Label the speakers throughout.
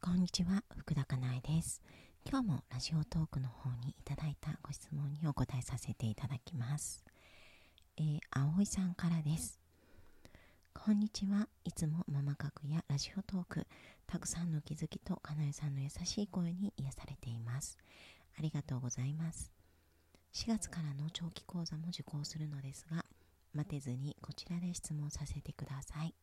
Speaker 1: こんにちは、福田かなえです。今日もラジオトークの方にいただいたご質問にお答えさせていただきます。えー、葵さんからです。こんにちは。いつもママ角やラジオトーク、たくさんの気づきとかなえさんの優しい声に癒されています。ありがとうございます。4月からの長期講座も受講するのですが、待てずにこちらで質問させてください。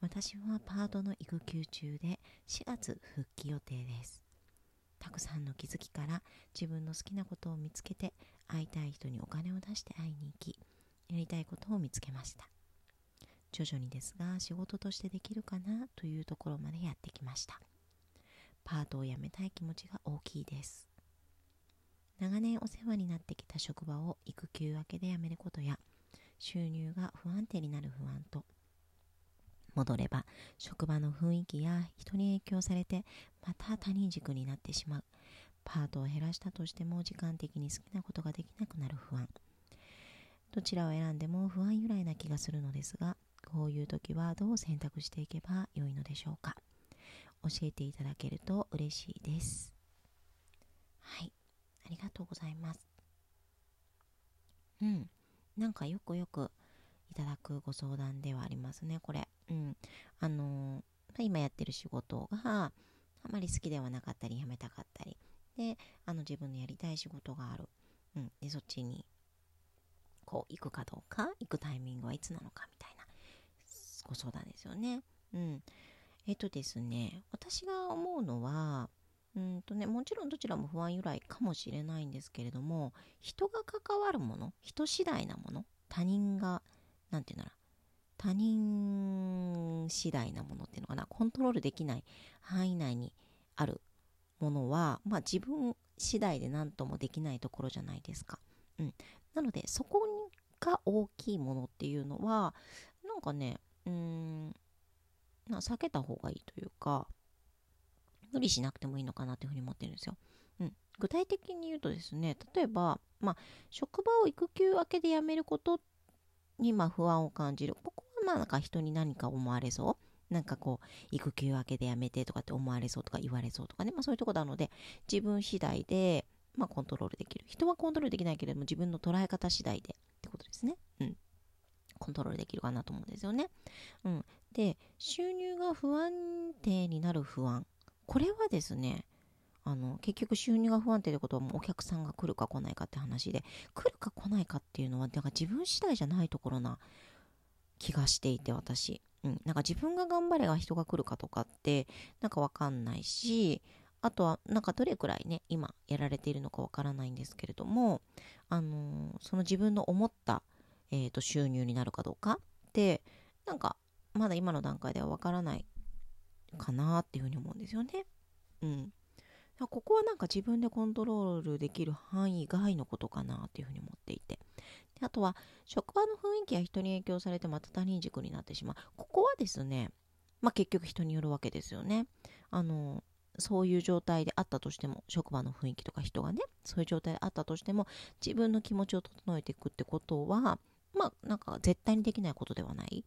Speaker 1: 私はパートの育休中で4月復帰予定です。たくさんの気づきから自分の好きなことを見つけて会いたい人にお金を出して会いに行きやりたいことを見つけました。徐々にですが仕事としてできるかなというところまでやってきました。パートを辞めたい気持ちが大きいです。長年お世話になってきた職場を育休明けで辞めることや収入が不安定になる不安と戻れば職場の雰囲気や人に影響されてまた他人軸になってしまう。パートを減らしたとしても時間的に好きなことができなくなる不安。どちらを選んでも不安由来な気がするのですがこういう時はどう選択していけばよいのでしょうか。教えていただけると嬉しいです。はい。ありがとうございます。うん。なんかよくよくいただくご相談ではありますね、これ。うん。あのー、今やってる仕事があまり好きではなかったり、辞めたかったり。で、あの自分のやりたい仕事がある。うん。で、そっちに、こう、行くかどうか、行くタイミングはいつなのか、みたいな、ご相談ですよね。うん。えっとですね、私が思うのは、うんとね、もちろんどちらも不安由来かもしれないんですけれども、人が関わるもの、人次第なもの、他人が、なんていうのかな、他人次第なものっていうのかな、コントロールできない範囲内にあるものは、まあ自分次第で何ともできないところじゃないですか。うん。なので、そこが大きいものっていうのは、なんかね、うーん、避けた方がいいというか、無理しなくてもいいのかなというふうに思ってるんですよ。うん、具体的に言うとですね、例えば、まあ、職場を育休明けで辞めることっにまあ不安を感じる。ここはまあなんか人に何か思われそう。なんかこう、育休明けで辞めてとかって思われそうとか言われそうとかね、まあそういうとこなので、自分次第で、まあコントロールできる。人はコントロールできないけれども、自分の捉え方次第でってことですね。うん。コントロールできるかなと思うんですよね。うん。で、収入が不安定になる不安。これはですね、あの結局収入が不安定ってことはもうお客さんが来るか来ないかって話で来るか来ないかっていうのはだか自分次第じゃないところな気がしていて私、うん、なんか自分が頑張れば人が来るかとかってなんかわかんないしあとはなんかどれくらいね今やられているのかわからないんですけれどもあのー、その自分の思った、えーと収入になるかどうかってなんかまだ今の段階ではわからないかなっていうふうに思うんですよね。うん。ここはなんか自分でコントロールできる範囲外のことかなっていうふうに思っていて。であとは、職場の雰囲気や人に影響されてまた他人軸になってしまう。ここはですね、まあ結局人によるわけですよね。あの、そういう状態であったとしても、職場の雰囲気とか人がね、そういう状態であったとしても、自分の気持ちを整えていくってことは、まあなんか絶対にできないことではない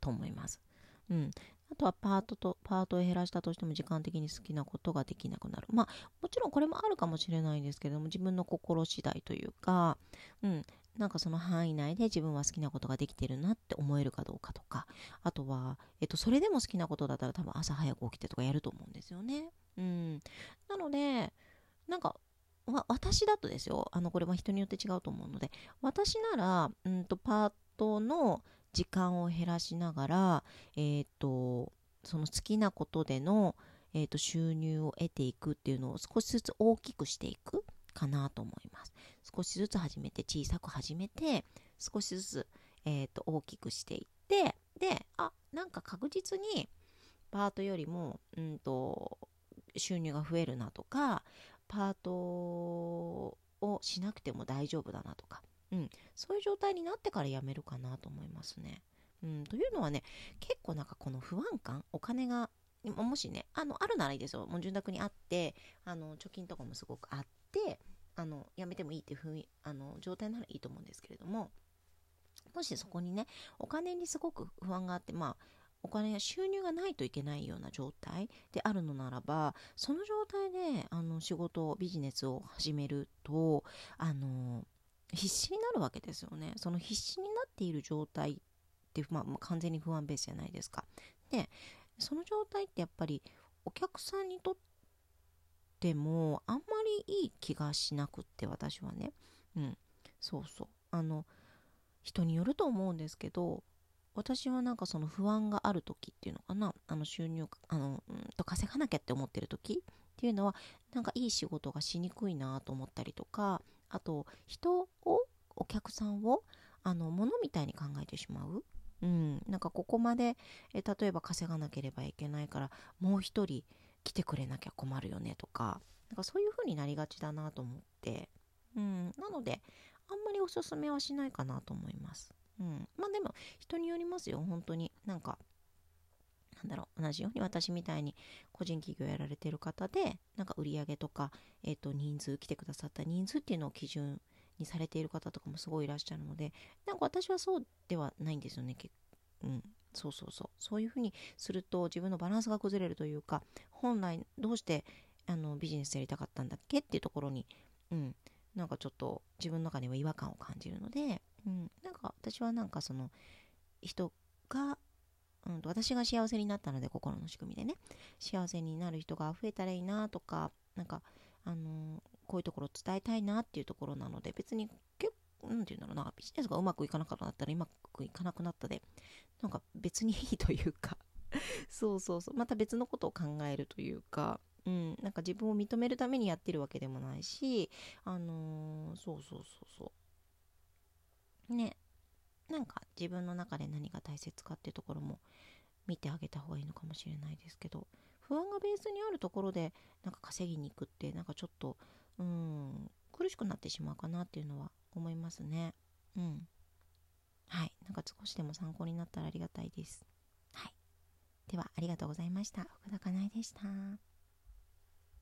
Speaker 1: と思います。うん。あとはパートと、パートを減らしたとしても時間的に好きなことができなくなる。まあ、もちろんこれもあるかもしれないんですけれども、自分の心次第というか、うん、なんかその範囲内で自分は好きなことができてるなって思えるかどうかとか、あとは、えっと、それでも好きなことだったら多分朝早く起きてとかやると思うんですよね。うん。なので、なんか、わ私だとですよ、あの、これは人によって違うと思うので、私なら、うんと、パートの、時間を減らしながら、えっ、ー、と、その好きなことでの、えーと、収入を得ていくっていうのを少しずつ大きくしていくかなと思います。少しずつ始めて、小さく始めて、少しずつ、えーと、大きくしていって、で、あ、なんか確実にパートよりも、うんと、収入が増えるなとか、パートをしなくても大丈夫だなとか、うん、そういう状態になってからやめるかなと思いますね。うん、というのはね、結構なんかこの不安感、お金が、もしね、あの、あるならいいですよ。もう潤沢にあって、あの、貯金とかもすごくあって、あの、やめてもいいっていうふうに、あの、状態ならいいと思うんですけれども、もしそこにね、お金にすごく不安があって、まあ、お金や収入がないといけないような状態であるのならばその状態であの仕事ビジネスを始めるとあの必死になるわけですよね。その必死になっている状態って、まあ、完全に不安ベースじゃないですか。でその状態ってやっぱりお客さんにとってもあんまりいい気がしなくって私はね。うん。そうそう。あの人によると思うんですけど私はなんかその不安がある時っていうのかな。あの収入あの、うん、と稼がなきゃって思ってる時っていうのはなんかいい仕事がしにくいなと思ったりとかあと人をお客さんをあの物みたいに考えてしまう、うん、なんかここまでえ例えば稼がなければいけないからもう一人来てくれなきゃ困るよねとかなんかそういう風になりがちだなと思って、うん、なのであんまりおすすめはしないかなと思います。うん、まあでも人によりますよ。本当に。なんかなんだろう同じように私みたいに個人企業やられてる方でなんか売り上げとか、えー、と人数来てくださった人数っていうのを基準にされている方とかもすごいいらっしゃるのでなんか私はそうではないんですよねうんそうそうそう。そういうふうにすると自分のバランスが崩れるというか本来どうしてあのビジネスやりたかったんだっけっていうところに、うん、なんかちょっと自分の中では違和感を感じるので、うん、なんか私はなんかその人が、うん、と私が幸せになったので心の仕組みでね。幸せになる人が増えたらいいなとかなんかあのー、こういうところ伝えたいなっていうところなので別に結なんて言うんだろうなビジネスがうまくいかなかったらうまくいかなくなったでなんか別にいいというか。そうそうそう。また別のことを考えるというかうん、なんか自分を認めるためにやってるわけでもないし、あのー、そうそうそうそう。ね、なんか自分の中で何が大切かっていうところも見てあげた方がいいのかもしれないですけど、不安がベースにあるところでなんか稼ぎに行くってなんかちょっと、うん、苦しくなってしまうかなっていうのは思いますね。うん。はい。なんか少しでも参考になったらありがたいです。はい。では、ありがとうございました。福田かなえでした。